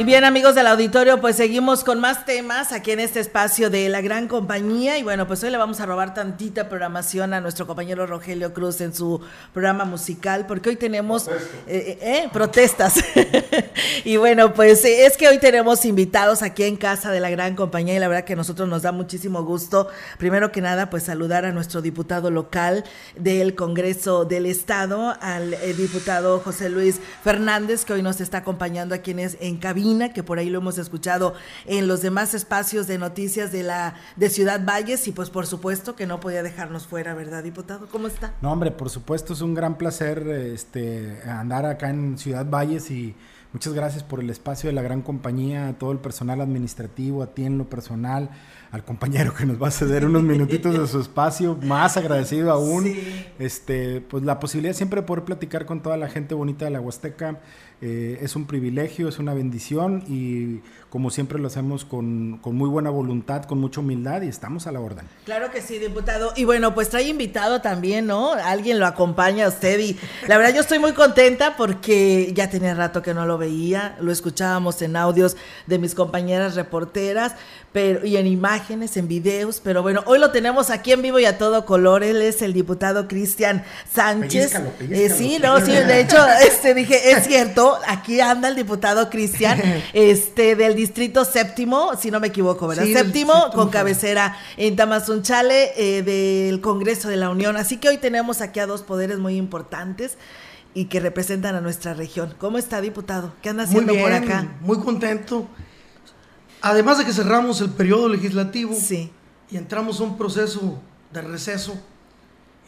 Y bien amigos del auditorio, pues seguimos con más temas aquí en este espacio de la gran compañía. Y bueno, pues hoy le vamos a robar tantita programación a nuestro compañero Rogelio Cruz en su programa musical porque hoy tenemos eh, eh, eh, protestas. y bueno, pues es que hoy tenemos invitados aquí en casa de la gran compañía y la verdad que a nosotros nos da muchísimo gusto, primero que nada, pues saludar a nuestro diputado local del Congreso del Estado, al diputado José Luis Fernández, que hoy nos está acompañando aquí en, en cabina que por ahí lo hemos escuchado en los demás espacios de noticias de la de Ciudad Valles y pues por supuesto que no podía dejarnos fuera, ¿verdad, diputado? ¿Cómo está? No, hombre, por supuesto es un gran placer este andar acá en Ciudad Valles y muchas gracias por el espacio de la gran compañía, a todo el personal administrativo, a ti en lo personal, al compañero que nos va a ceder unos minutitos de su espacio, más agradecido aún. Este, pues la posibilidad siempre de poder platicar con toda la gente bonita de la Huasteca eh, es un privilegio, es una bendición y como siempre lo hacemos con, con, muy buena voluntad, con mucha humildad y estamos a la orden. Claro que sí, diputado. Y bueno, pues trae invitado también, ¿no? Alguien lo acompaña a usted y la verdad yo estoy muy contenta porque ya tenía rato que no lo veía, lo escuchábamos en audios de mis compañeras reporteras, pero y en imágenes, en videos, pero bueno, hoy lo tenemos aquí en vivo y a todo color. Él es el diputado Cristian Sánchez. Eh, sí, no, sí, de hecho, este dije, es cierto, aquí anda el diputado Cristian, este del distrito séptimo, si no me equivoco, ¿verdad? séptimo, con cabecera en Tamazunchale eh, del Congreso de la Unión. Así que hoy tenemos aquí a dos poderes muy importantes y que representan a nuestra región. ¿Cómo está, diputado? ¿Qué anda haciendo por acá? Muy contento Además de que cerramos el periodo legislativo y entramos a un proceso de receso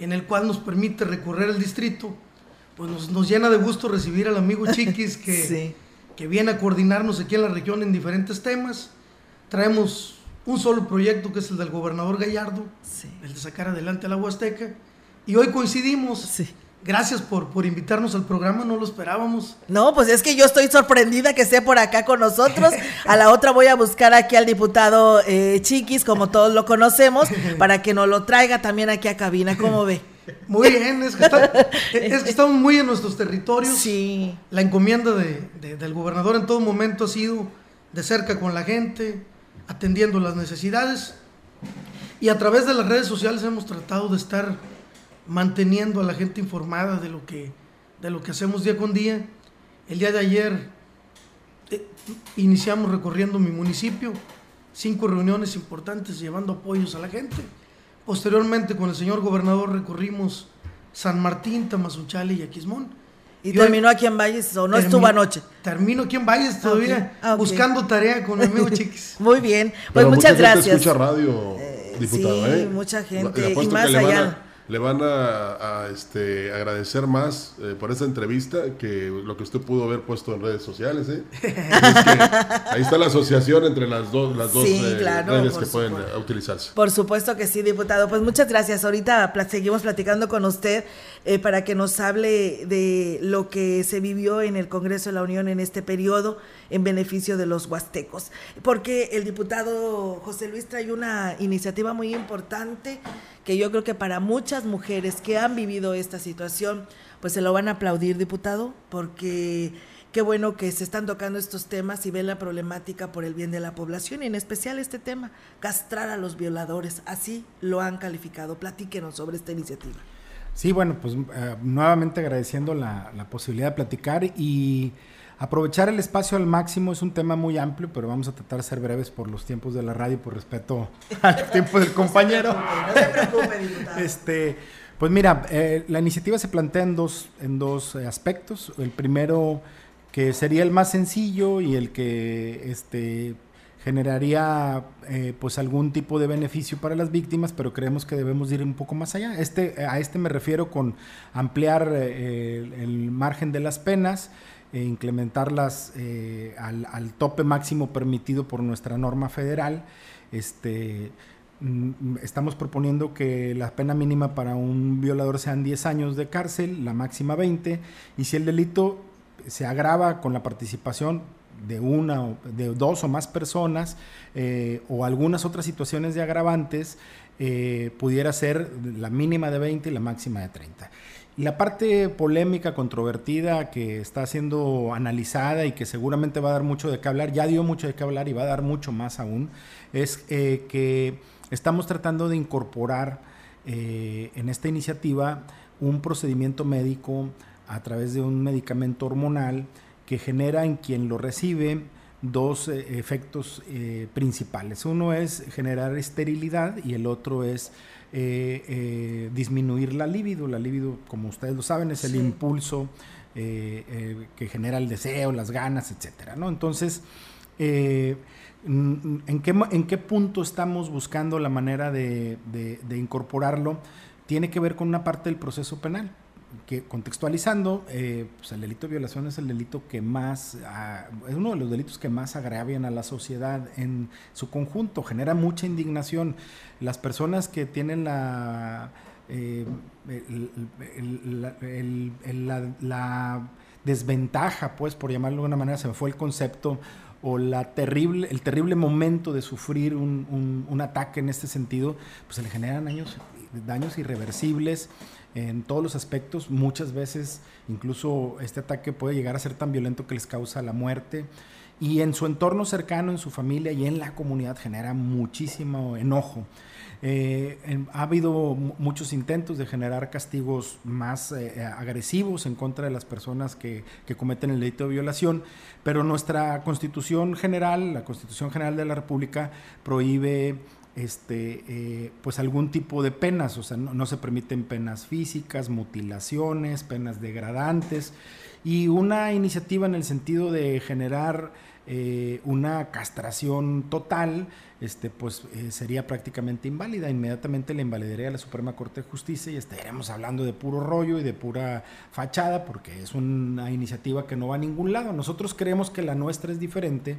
en el cual nos permite recorrer el distrito, pues nos, llena de gusto recibir al amigo Chiquis que, que viene a coordinarnos aquí en la región en diferentes temas. Traemos un solo proyecto que es el del gobernador Gallardo, el de sacar adelante a la Huasteca, y hoy coincidimos. Gracias por, por invitarnos al programa, no lo esperábamos. No, pues es que yo estoy sorprendida que esté por acá con nosotros. A la otra voy a buscar aquí al diputado eh, Chiquis, como todos lo conocemos, para que nos lo traiga también aquí a cabina. ¿Cómo ve? Muy bien, es que, estamos muy en nuestros territorios. Sí. La encomienda de, del gobernador en todo momento ha sido de cerca con la gente, atendiendo las necesidades. Y a través de las redes sociales hemos tratado de estar manteniendo a la gente informada de lo que, de lo que hacemos día con día. El día de ayer eh, iniciamos recorriendo mi municipio, cinco reuniones importantes llevando apoyos a la gente. Posteriormente con el señor gobernador recorrimos San Martín, Tamazunchale y Aquismón. ¿Y terminó aquí en Valles o no estuvo anoche? Termino aquí en Valles todavía, ah, buscando tarea con el amigo Chiquis. Muy bien, pues muchas gracias. escucha radio, eh, diputado, sí, mucha gente, y más allá le van a, este, agradecer más eh, por esa entrevista que lo que usted pudo haber puesto en redes sociales. ¿eh? ahí está la asociación entre las dos, las dos eh, redes que pueden utilizarse. Por supuesto que sí, diputado. Pues muchas gracias. Ahorita seguimos platicando con usted para que nos hable de lo que se vivió en el Congreso de la Unión en este periodo en beneficio de los huastecos. Porque el diputado José Luis trae una iniciativa muy importante que yo creo que para muchas mujeres que han vivido esta situación, pues se lo van a aplaudir, diputado, porque qué bueno que se están tocando estos temas y ven la problemática por el bien de la población y en especial este tema, castrar a los violadores, así lo han calificado. Platíquenos sobre esta iniciativa. Sí, bueno, pues eh, nuevamente agradeciendo la, la posibilidad de platicar y Aprovechar el espacio al máximo es un tema muy amplio, pero vamos a tratar de ser breves por los tiempos de la radio, por respeto al tiempo del compañero. No se preocupe, Este, pues mira, eh, la iniciativa se plantea en dos, en dos eh, aspectos. El primero, que sería el más sencillo y el que este, generaría eh, pues algún tipo de beneficio para las víctimas, pero creemos que debemos ir un poco más allá. Este, a este me refiero con ampliar el margen de las penas e incrementarlas eh, al, tope máximo permitido por nuestra norma federal. Este, mm, estamos proponiendo que la pena mínima para un violador sean 10 años de cárcel, la máxima 20, y si el delito se agrava con la participación de una o de dos o más personas eh, o algunas otras situaciones de agravantes, eh, pudiera ser la mínima de 20 y la máxima de 30. La parte polémica, controvertida, que está siendo analizada y que seguramente va a dar mucho de qué hablar, ya dio mucho de qué hablar y va a dar mucho más aún, es eh, que estamos tratando de incorporar eh, en esta iniciativa un procedimiento médico a través de un medicamento hormonal que genera en quien lo recibe dos eh, efectos principales. Uno es generar esterilidad y el otro es eh, eh, disminuir la libido. La libido, como ustedes lo saben, es el impulso eh, que genera el deseo, las ganas, etcétera, ¿no? Entonces, ¿en qué, ¿en qué punto estamos buscando la manera de incorporarlo? Tiene que ver con una parte del proceso penal que contextualizando, eh, pues el delito de violación es el delito que más, ah, es uno de los delitos que más agravian a la sociedad en su conjunto, genera mucha indignación. Las personas que tienen la, eh, la, desventaja, pues por llamarlo de alguna manera, se me fue el concepto, o la terrible, el terrible momento de sufrir un, un, ataque en este sentido, pues se le generan daños, daños irreversibles en todos los aspectos. Muchas veces incluso este ataque puede llegar a ser tan violento que les causa la muerte. Y en su entorno cercano, en su familia y en la comunidad genera muchísimo enojo. Eh, ha habido muchos intentos de generar castigos más eh, agresivos en contra de las personas que, cometen el delito de violación, pero nuestra constitución general, la constitución general de la República, prohíbe este, eh, pues algún tipo de penas, o sea, no, se permiten penas físicas, mutilaciones, penas degradantes, y una iniciativa en el sentido de generar eh, una castración total, este, pues eh, sería prácticamente inválida. Inmediatamente le invalidaría a la Suprema Corte de Justicia y estaríamos hablando de puro rollo y de pura fachada, porque es una iniciativa que no va a ningún lado. Nosotros creemos que la nuestra es diferente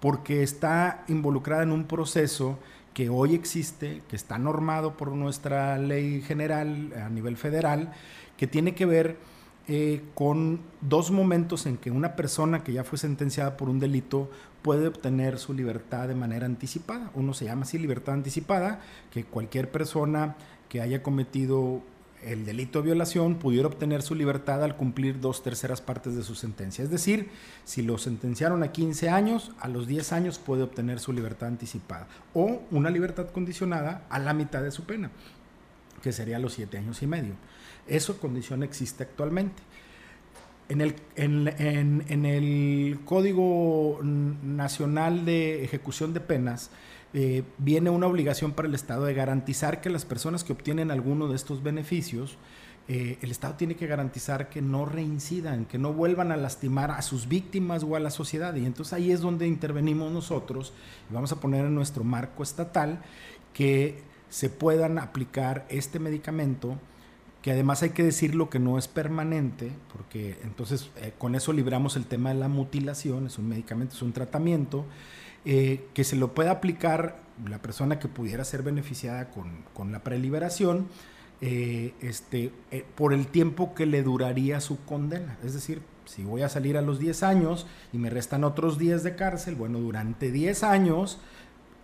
porque está involucrada en un proceso que hoy existe, que está normado por nuestra ley general a nivel federal, que tiene que ver eh, con dos momentos en que una persona que ya fue sentenciada por un delito puede obtener su libertad de manera anticipada. Uno se llama así libertad anticipada, que cualquier persona que haya cometido el delito de violación pudiera obtener su libertad al cumplir dos terceras partes de su sentencia. Es decir, si lo sentenciaron a 15 años, a los 10 años puede obtener su libertad anticipada o una libertad condicionada a la mitad de su pena, que sería los 7 años y medio. Eso condición existe actualmente. En el, en el Código Nacional de Ejecución de Penas, eh, viene una obligación para el Estado de garantizar que las personas que obtienen alguno de estos beneficios, eh, el Estado tiene que garantizar que no reincidan, que no vuelvan a lastimar a sus víctimas o a la sociedad. Y entonces ahí es donde intervenimos nosotros y vamos a poner en nuestro marco estatal que se puedan aplicar este medicamento que además hay que decirlo que no es permanente, porque entonces eh, con eso libramos el tema de la mutilación, es un medicamento, es un tratamiento, eh, que se lo pueda aplicar la persona que pudiera ser beneficiada con, la preliberación eh, este, por el tiempo que le duraría su condena. Es decir, si voy a salir a los 10 años y me restan otros 10 de cárcel, bueno, durante 10 años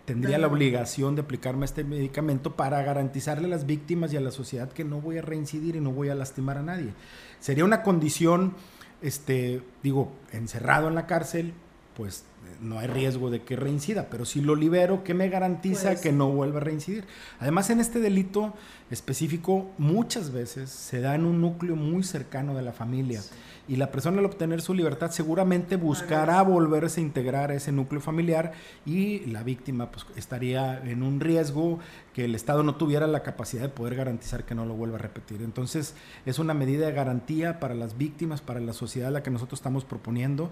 tendría la obligación de aplicarme este medicamento para garantizarle a las víctimas y a la sociedad que no voy a reincidir y no voy a lastimar a nadie. Sería una condición, este, digo, encerrado en la cárcel, pues no hay riesgo de que reincida, pero si lo libero, ¿qué me garantiza pues que no vuelva a reincidir? Además, en este delito específico, muchas veces se da en un núcleo muy cercano de la familia y la persona al obtener su libertad seguramente buscará volverse a integrar a ese núcleo familiar y la víctima pues, estaría en un riesgo que el Estado no tuviera la capacidad de poder garantizar que no lo vuelva a repetir. Entonces es una medida de garantía para las víctimas, para la sociedad la que nosotros estamos proponiendo.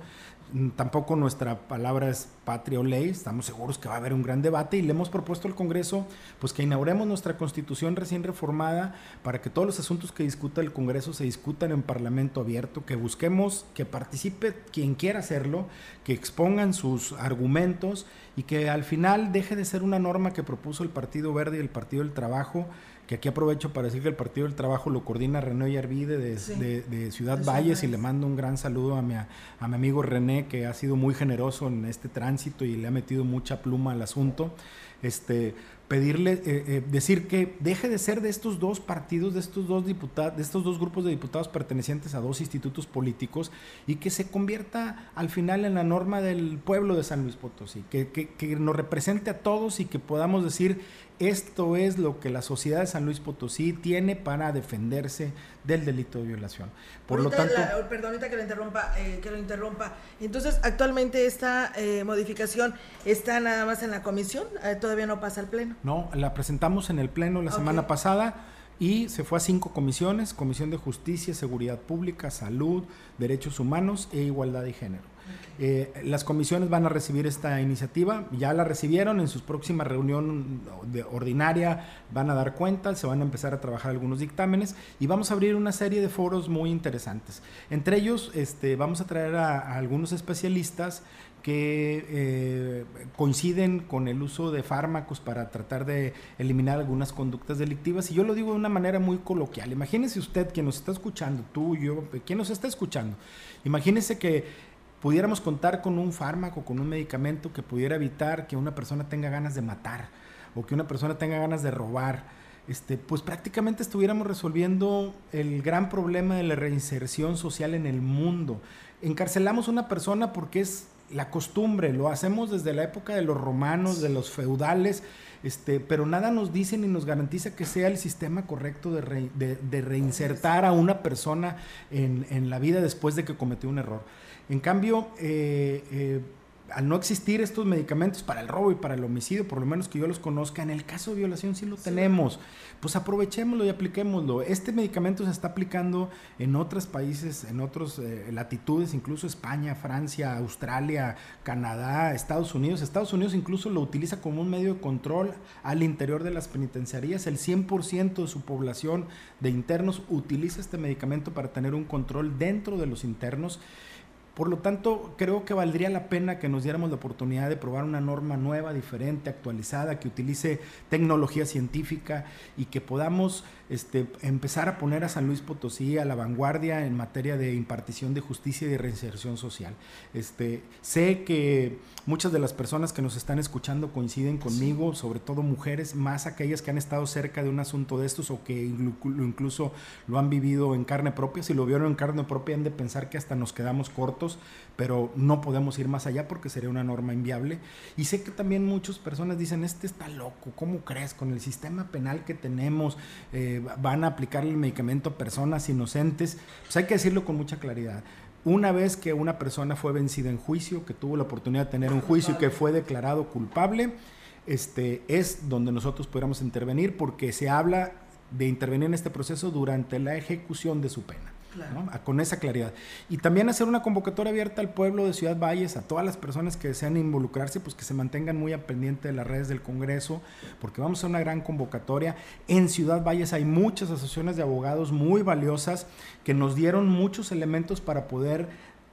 Tampoco nuestra palabra es patria o ley, estamos seguros que va a haber un gran debate y le hemos propuesto al Congreso pues que inauguremos nuestra constitución recién reformada para que todos los asuntos que discuta el Congreso se discutan en Parlamento abierto, que busquemos que participe quien quiera hacerlo, que expongan sus argumentos y que al final deje de ser una norma que propuso el Partido Verde y el Partido del Trabajo, que aquí aprovecho para decir que el Partido del Trabajo lo coordina René Yarvide de, de, Ciudad Valles y le mando un gran saludo a mi, a mi amigo René, que ha sido muy generoso en este tránsito y le ha metido mucha pluma al asunto. Este, pedirle, eh, eh, decir que deje de ser de estos dos partidos, de estos dos diputados, de estos dos grupos de diputados pertenecientes a dos institutos políticos y que se convierta al final en la norma del pueblo de San Luis Potosí, que, que nos represente a todos y que podamos decir esto es lo que la sociedad de San Luis Potosí tiene para defenderse del delito de violación. Por lo tanto, perdón, que lo interrumpa, eh, que lo interrumpa. Entonces, actualmente esta eh, modificación está nada más en la comisión, eh, todavía no pasa al pleno. No, la presentamos en el pleno la semana pasada y se fue a cinco comisiones: Comisión de Justicia, Seguridad Pública, Salud, Derechos Humanos e Igualdad de Género. Eh, las comisiones van a recibir esta iniciativa, ya la recibieron, en su próxima reunión ordinaria van a dar cuenta, se van a empezar a trabajar algunos dictámenes y vamos a abrir una serie de foros muy interesantes. Entre ellos este, vamos a traer a, algunos especialistas que eh, coinciden con el uso de fármacos para tratar de eliminar algunas conductas delictivas. Y yo lo digo de una manera muy coloquial. Imagínese usted, quien nos está escuchando, tú, yo, quien nos está escuchando, imagínese que pudiéramos contar con un fármaco, con un medicamento que pudiera evitar que una persona tenga ganas de matar o que una persona tenga ganas de robar, este, pues prácticamente estuviéramos resolviendo el gran problema de la reinserción social en el mundo. Encarcelamos a una persona porque es la costumbre, lo hacemos desde la época de los romanos, de los feudales, este, pero nada nos dice ni nos garantiza que sea el sistema correcto de, reinsertar a una persona en, en la vida después de que cometió un error. En cambio, eh, eh, al no existir estos medicamentos para el robo y para el homicidio, por lo menos que yo los conozca, en el caso de violación sí lo tenemos. Pues aprovechémoslo y apliquémoslo. Este medicamento se está aplicando en otros países, en otras eh, latitudes, incluso España, Francia, Australia, Canadá, Estados Unidos. Estados Unidos incluso lo utiliza como un medio de control al interior de las penitenciarías. El 100% de su población de internos utiliza este medicamento para tener un control dentro de los internos. Por lo tanto, creo que valdría la pena que nos diéramos la oportunidad de probar una norma nueva, diferente, actualizada, que utilice tecnología científica y que podamos este, empezar a poner a San Luis Potosí a la vanguardia en materia de impartición de justicia y de reinserción social. Este, sé que muchas de las personas que nos están escuchando coinciden conmigo, sobre todo mujeres, más aquellas que han estado cerca de un asunto de estos o que incluso lo han vivido en carne propia. Si lo vieron en carne propia, han de pensar que hasta nos quedamos cortos pero no podemos ir más allá porque sería una norma inviable. Y sé que también muchas personas dicen, este está loco, ¿cómo crees? Con el sistema penal que tenemos, eh, van a aplicar el medicamento a personas inocentes. Pues hay que decirlo con mucha claridad. Una vez que una persona fue vencida en juicio, que tuvo la oportunidad de tener un juicio y que fue declarado culpable, este, es donde nosotros podríamos intervenir porque se habla de intervenir en este proceso durante la ejecución de su pena con esa claridad. Y también hacer una convocatoria abierta al pueblo de Ciudad Valles, a todas las personas que desean involucrarse, pues que se mantengan muy al pendiente de las redes del Congreso, porque vamos a una gran convocatoria. En Ciudad Valles hay muchas asociaciones de abogados muy valiosas que nos dieron muchos elementos para poder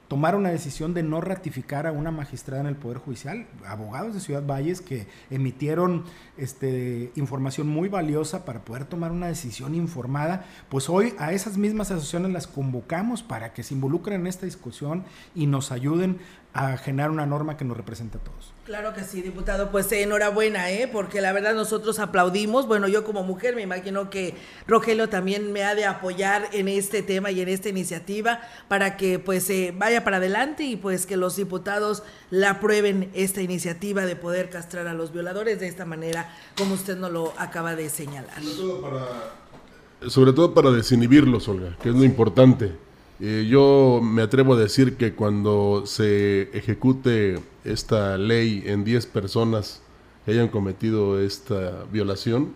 tomar una decisión de no ratificar a una magistrada en el Poder Judicial, abogados de Ciudad Valles que emitieron este, información muy valiosa para poder tomar una decisión informada, pues hoy a esas mismas asociaciones las convocamos para que se involucren en esta discusión y nos ayuden a generar una norma que nos represente a todos. Claro que sí, diputado. Pues eh, enhorabuena, ¿eh? porque la verdad nosotros aplaudimos. Bueno, yo como mujer me imagino que Rogelio también me ha de apoyar en este tema y en esta iniciativa para que pues eh, vaya para adelante y pues que los diputados la aprueben esta iniciativa de poder castrar a los violadores de esta manera, como usted nos lo acaba de señalar. Sobre todo para, sobre todo para desinhibirlos, Olga, que es lo importante eh, yo me atrevo a decir que cuando se ejecute esta ley en 10 personas que hayan cometido esta violación,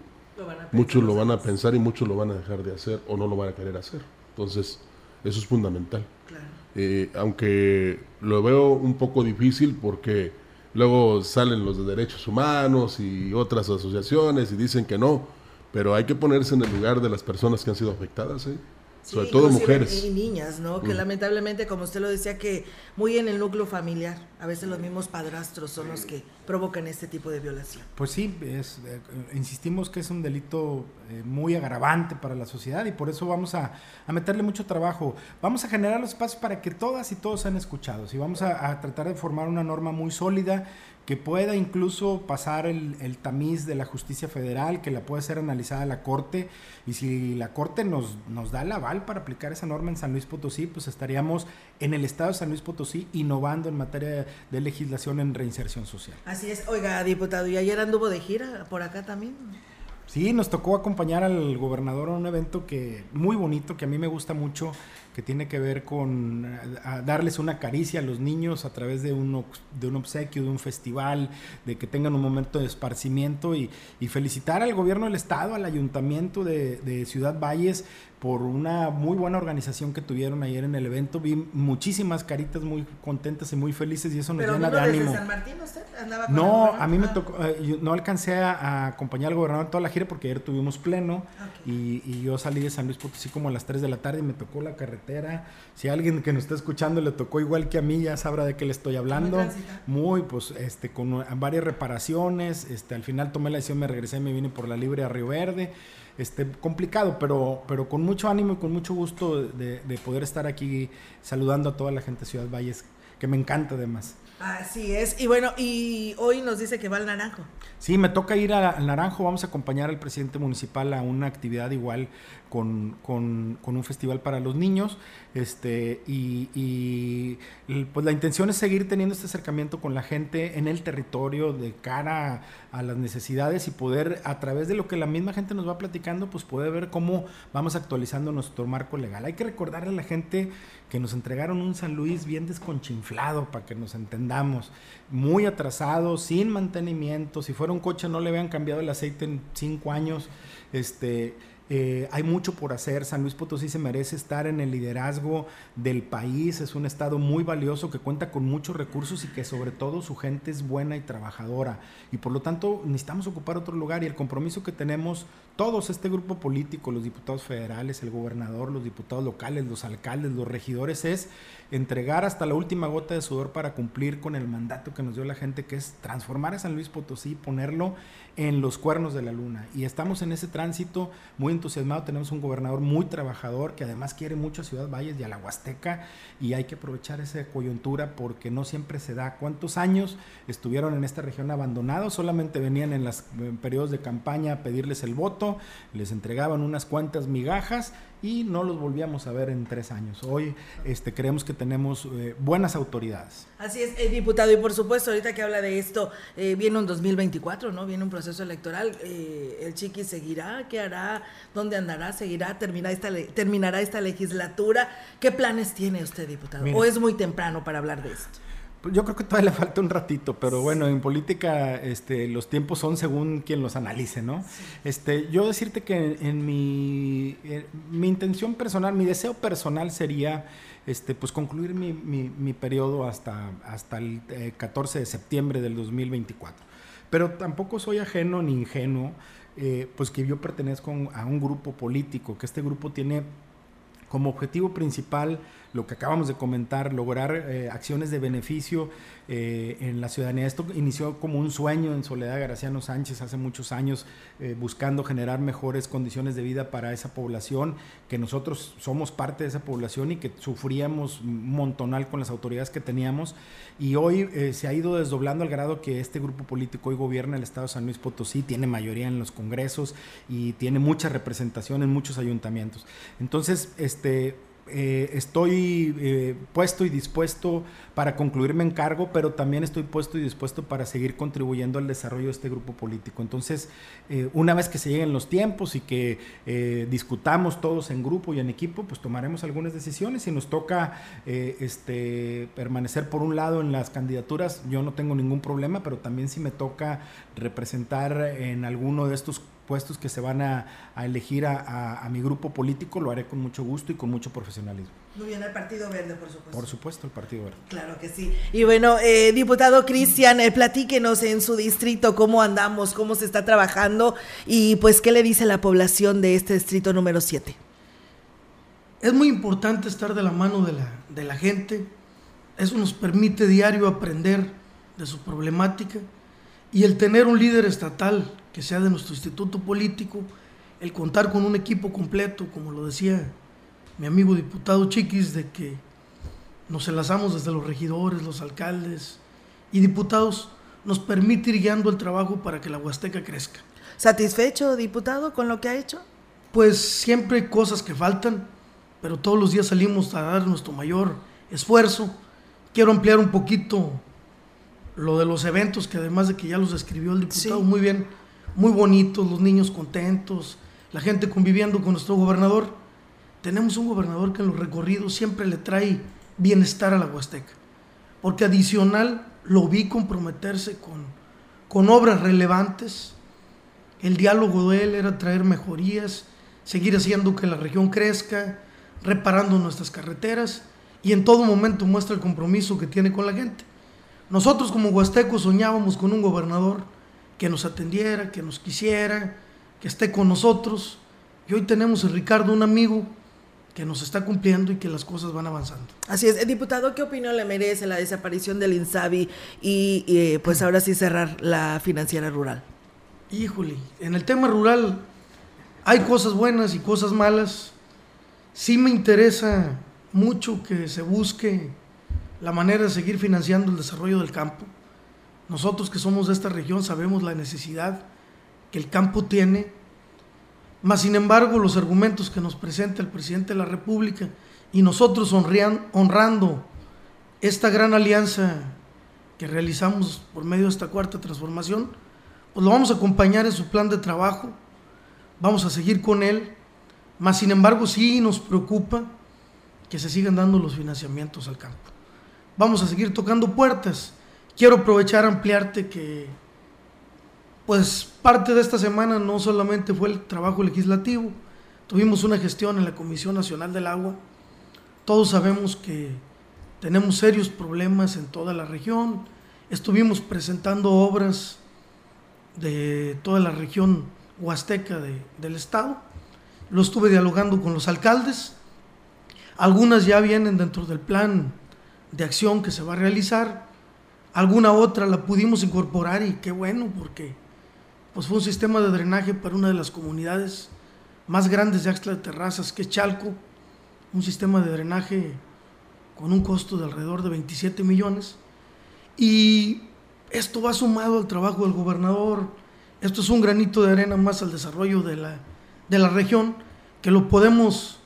muchos lo van a pensar y muchos lo van a dejar de hacer o no lo van a querer hacer. Entonces, eso es fundamental. Eh, aunque lo veo un poco difícil porque luego salen los de derechos humanos y otras asociaciones y dicen que no, pero hay que ponerse en el lugar de las personas que han sido afectadas. ¿eh? Sobre todo mujeres. Y niñas, ¿no? Que mm. lamentablemente, como usted lo decía, que muy en el núcleo familiar, a veces los mismos padrastros son los que provocan este tipo de violación. Pues sí, es, eh, insistimos que es un delito eh, muy agravante para la sociedad y por eso vamos a, meterle mucho trabajo. Vamos a generar los espacios para que todas y todos sean escuchados y vamos a, a tratar de formar una norma muy sólida que pueda incluso pasar el, el, tamiz de la justicia federal, que la pueda ser analizada la Corte, y si la Corte nos, nos da el aval para aplicar esa norma en San Luis Potosí, pues estaríamos en el estado de San Luis Potosí innovando en materia de legislación en reinserción social. Así es, oiga, diputado, ¿y ayer anduvo de gira por acá también? Sí, nos tocó acompañar al gobernador a un evento que muy bonito, que a mí me gusta mucho, que tiene que ver con darles una caricia a los niños a través de un, de un obsequio, de un festival, de que tengan un momento de esparcimiento y, felicitar al gobierno del estado, al ayuntamiento de, de Ciudad Valles por una muy buena organización que tuvieron ayer en el evento. Vi muchísimas caritas muy contentas y muy felices y eso nos llena de ánimo. San Martín usted? ¿Andaba no, a mí me ah. tocó, eh, no alcancé a, acompañar al gobernador en toda la gira porque ayer tuvimos pleno y, yo salí de San Luis Potosí como a las 3 de la tarde y me tocó la carretera. Si alguien que nos está escuchando le tocó igual que a mí, ya sabrá de qué le estoy hablando. Muy, pues, este, con varias reparaciones. Este, al final tomé la decisión, me regresé y me vine por la libre a Río Verde este, complicado, pero, pero con mucho ánimo y con mucho gusto de, de, poder estar aquí saludando a toda la gente de Ciudad Valles, que me encanta además. Así es, y bueno, y hoy nos dice que va al Naranjo. Sí, me toca ir al Naranjo, vamos a acompañar al presidente municipal a una actividad igual con, con, con un festival para los niños. Este, y, y, pues la intención es seguir teniendo este acercamiento con la gente en el territorio de cara a, las necesidades y poder, a través de lo que la misma gente nos va platicando, pues poder ver cómo vamos actualizando nuestro marco legal. Hay que recordarle a la gente que nos entregaron un San Luis bien desconchinflado, para que nos entendamos, muy atrasado, sin mantenimiento. Si fuera un coche no le habían cambiado el aceite en cinco años. Este, eh, hay mucho por hacer. San Luis Potosí se merece estar en el liderazgo del país. Es un estado muy valioso que cuenta con muchos recursos y que sobre todo su gente es buena y trabajadora. Y por lo tanto necesitamos ocupar otro lugar y el compromiso que tenemos todos, este grupo político, los diputados federales, el gobernador, los diputados locales, los alcaldes, los regidores, es entregar hasta la última gota de sudor para cumplir con el mandato que nos dio la gente, que es transformar a San Luis Potosí y ponerlo en los cuernos de la luna. Y estamos en ese tránsito muy Tenemos un gobernador muy trabajador que además quiere mucho a Ciudad Valles y a la Huasteca y hay que aprovechar esa coyuntura porque no siempre se da. ¿Cuántos años estuvieron en esta región abandonados? Solamente venían en los periodos de campaña a pedirles el voto, les entregaban unas cuantas migajas y no los volvíamos a ver en tres años. Hoy este, creemos que tenemos eh, buenas autoridades. Así es, eh, diputado, y por supuesto, ahorita que habla de esto, eh, viene un 2024, ¿no? Viene un proceso electoral. ¿El Chiqui seguirá? ¿Qué hará? ¿Dónde andará? ¿Seguirá? ¿Terminará esta, terminará esta legislatura? ¿Qué planes tiene usted, diputado? ¿O es muy temprano para hablar de esto? Yo creo que todavía le falta un ratito, pero bueno, en política este, los tiempos son según quien los analice, ¿no? Este, yo decirte que en, mi, mi intención personal, mi deseo personal sería este, pues concluir mi, mi, periodo hasta, hasta el 14 eh, de septiembre del 2024. Pero tampoco soy ajeno ni ingenuo, eh, pues que yo pertenezco a un grupo político, que este grupo tiene como objetivo principal lo que acabamos de comentar, lograr eh, acciones de beneficio eh, en la ciudadanía. Esto inició como un sueño en Soledad Graciano Sánchez hace muchos años, eh, buscando generar mejores condiciones de vida para esa población, que nosotros somos parte de esa población y que sufríamos montonal con las autoridades que teníamos. Y hoy se ha ido desdoblando al grado que este grupo político hoy gobierna el Estado de San Luis Potosí, tiene mayoría en los congresos y tiene mucha representación en muchos ayuntamientos. Entonces, este eh, estoy eh, puesto y dispuesto para concluirme en cargo, pero también estoy puesto y dispuesto para seguir contribuyendo al desarrollo de este grupo político. Entonces, eh, una vez que se lleguen los tiempos y que discutamos todos en grupo y en equipo, pues tomaremos algunas decisiones. Si nos toca este, permanecer por un lado en las candidaturas, yo no tengo ningún problema, pero también si me toca representar en alguno de estos puestos que se van a, elegir a, mi grupo político, lo haré con mucho gusto y con mucho profesionalismo. Muy bien, el Partido Verde, por supuesto. Por supuesto, el Partido Verde. Claro que sí. Y bueno, eh, diputado Cristian, eh, platíquenos en su distrito cómo andamos, cómo se está trabajando y pues qué le dice la población de este distrito número 7. Es muy importante estar de la mano de la, de la gente. Eso nos permite diario aprender de su problemática y el tener un líder estatal que sea de nuestro instituto político, el contar con un equipo completo, como lo decía mi amigo diputado Chiquis, de que nos enlazamos desde los regidores, los alcaldes y diputados nos permite ir guiando el trabajo para que la Huasteca crezca. ¿Satisfecho, diputado, con lo que ha hecho? Pues siempre hay cosas que faltan, pero todos los días salimos a dar nuestro mayor esfuerzo. Quiero ampliar un poquito lo de los eventos, que además de que ya los describió el diputado muy bien, muy bonitos, los niños contentos, la gente conviviendo con nuestro gobernador. Tenemos un gobernador que en los recorridos siempre le trae bienestar a la Huasteca, porque adicional lo vi comprometerse con, con obras relevantes. El diálogo de él era traer mejorías, seguir haciendo que la región crezca, reparando nuestras carreteras y en todo momento muestra el compromiso que tiene con la gente. Nosotros como huastecos soñábamos con un gobernador que nos atendiera, que nos quisiera, que esté con nosotros. Y hoy tenemos a Ricardo, un amigo que nos está cumpliendo y que las cosas van avanzando. Así es. Diputado, ¿qué opinión le merece la desaparición del INSABI y, y pues ahora sí cerrar la financiera rural? Híjole, en el tema rural hay cosas buenas y cosas malas. Sí me interesa mucho que se busque la manera de seguir financiando el desarrollo del campo. Nosotros que somos de esta región sabemos la necesidad que el campo tiene, mas sin embargo los argumentos que nos presenta el presidente de la República y nosotros honrando esta gran alianza que realizamos por medio de esta cuarta transformación, pues lo vamos a acompañar en su plan de trabajo, vamos a seguir con él, mas sin embargo sí nos preocupa que se sigan dando los financiamientos al campo vamos a seguir tocando puertas. Quiero aprovechar, ampliarte que, pues parte de esta semana no solamente fue el trabajo legislativo, tuvimos una gestión en la Comisión Nacional del Agua. Todos sabemos que tenemos serios problemas en toda la región. Estuvimos presentando obras de toda la región huasteca del estado. Lo estuve dialogando con los alcaldes. Algunas ya vienen dentro del plan de acción que se va a realizar. Alguna otra la pudimos incorporar y qué bueno, porque pues fue un sistema de drenaje para una de las comunidades más grandes de Axtla de Terrazas, que es Chalco, un sistema de drenaje con un costo de alrededor de 27 millones. Y esto va sumado al trabajo del gobernador, esto es un granito de arena más al desarrollo de la, de la región, que lo podemos,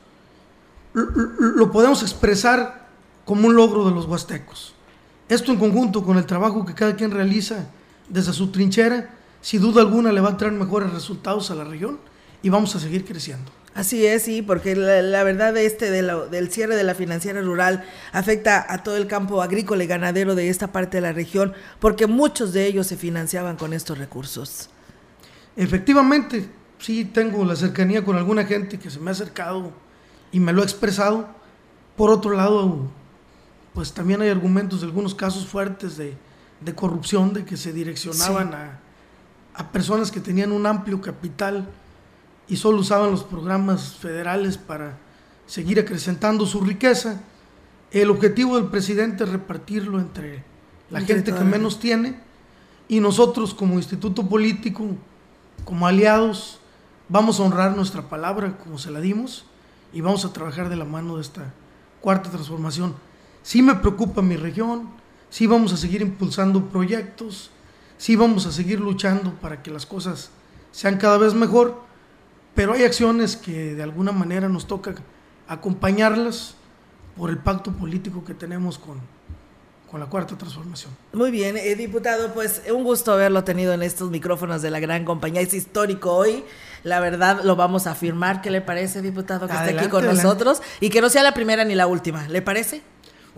lo podemos expresar como un logro de los huastecos. Esto en conjunto con el trabajo que cada quien realiza desde su trinchera, sin duda alguna le va a traer mejores resultados a la región y vamos a seguir creciendo. Así es, sí, porque la, verdad este del cierre de la financiera rural afecta a todo el campo agrícola y ganadero de esta parte de la región, porque muchos de ellos se financiaban con estos recursos. Efectivamente, sí tengo la cercanía con alguna gente que se me ha acercado y me lo ha expresado. Por otro lado, pues también hay argumentos de algunos casos fuertes de, corrupción, de que se direccionaban a, a, personas que tenían un amplio capital y solo usaban los programas federales para seguir acrecentando su riqueza. El objetivo del presidente es repartirlo entre la gente que menos tiene. Y nosotros como instituto político, como aliados, vamos a honrar nuestra palabra como se la dimos y vamos a trabajar de la mano de esta cuarta transformación sí me preocupa mi región, sí vamos a seguir impulsando proyectos, sí vamos a seguir luchando para que las cosas sean cada vez mejor, pero hay acciones que de alguna manera nos toca acompañarlas por el pacto político que tenemos con, con la cuarta transformación. Muy bien, eh, diputado, pues un gusto haberlo tenido en estos micrófonos de la gran compañía. Es histórico hoy, la verdad lo vamos a afirmar. ¿Qué le parece, diputado, que esté aquí con nosotros? Y que no sea la primera ni la última, ¿le parece?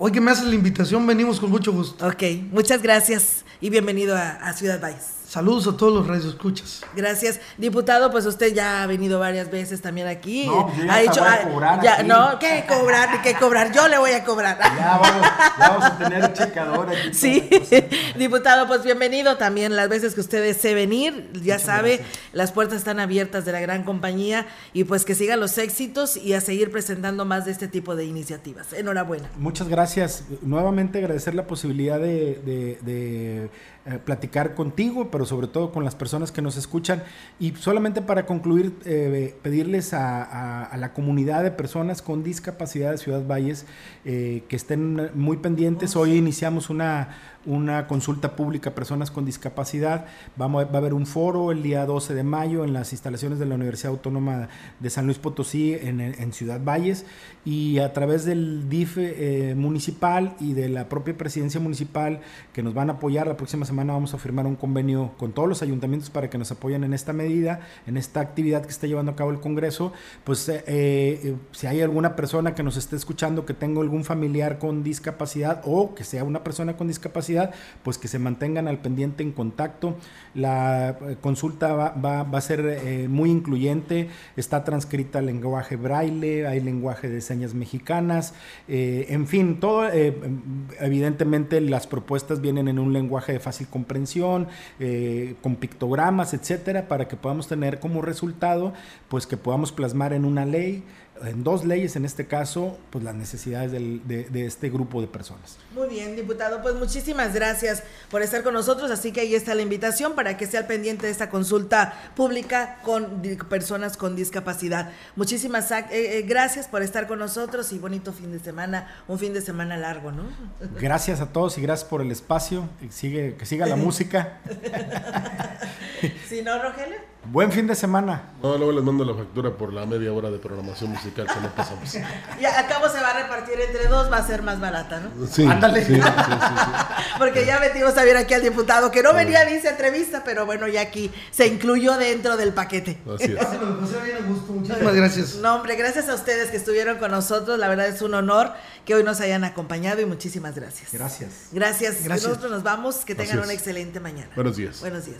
Hoy que me haces la invitación, venimos con mucho gusto. Ok, muchas gracias y bienvenido a, Ciudad Valles. Saludos a todos los radioescuchas. Gracias. Diputado, pues usted ya ha venido varias veces también aquí. No, ya ha hecho. A cobrar ya, no, ¿qué cobrar? ¿Qué cobrar? Yo le voy a cobrar. Ya vamos, vamos a tener checador aquí. Sí, diputado, pues bienvenido también las veces que usted desee venir. Ya sabe, las puertas están abiertas de la gran compañía y pues que sigan los éxitos y a seguir presentando más de este tipo de iniciativas. Enhorabuena. Muchas gracias. Nuevamente agradecer la posibilidad de, de eh, platicar contigo, pero sobre todo con las personas que nos escuchan. Y solamente para concluir, eh, pedirles a, la comunidad de personas con discapacidad de Ciudad Valles eh, que estén muy pendientes. Hoy iniciamos una, una consulta pública a personas con discapacidad. Vamos, va a haber un foro el día 12 de mayo en las instalaciones de la Universidad Autónoma de San Luis Potosí en, Ciudad Valles y a través del DIF eh, municipal y de la propia presidencia municipal que nos van a apoyar. La próxima semana vamos a firmar un convenio con todos los ayuntamientos para que nos apoyen en esta medida, en esta actividad que está llevando a cabo el Congreso. Pues eh, eh, si hay alguna persona que nos esté escuchando que tenga algún familiar con discapacidad o que sea una persona con discapacidad, pues que se mantengan al pendiente en contacto. La eh, consulta va, a ser eh, muy incluyente, está transcrita el lenguaje braille, hay lenguaje de señas mexicanas, eh, en fin, todo, evidentemente las propuestas vienen en un lenguaje de fácil comprensión, con pictogramas, etcétera, para que podamos tener como resultado, pues que podamos plasmar en una ley en dos leyes, en este caso, pues las necesidades de, este grupo de personas. Muy bien, diputado, pues muchísimas gracias por estar con nosotros, así que ahí está la invitación para que sea al pendiente de esta consulta pública con personas con discapacidad. Muchísimas eh, eh, gracias por estar con nosotros y bonito fin de semana, un fin de semana largo, ¿no? Gracias a todos y gracias por el espacio, sigue, que siga la música. ¿Sí, no, Rogelio? Buen fin de semana. No, luego les mando la factura por la media hora de programación musical que no pasamos. Y a cabo se va a repartir entre dos, va a ser más barata, ¿no? Sí. Ándale. Sí, sí, Porque ya metimos a ver aquí al diputado que no venía a esa entrevista, pero bueno, ya aquí se incluyó dentro del paquete. Así es. Muchísimas gracias. No, hombre, gracias a ustedes que estuvieron con nosotros. La verdad es un honor que hoy nos hayan acompañado y muchísimas gracias. Gracias. Gracias. gracias. Nosotros nos vamos. Que tengan una excelente mañana. Buenos días. Buenos días.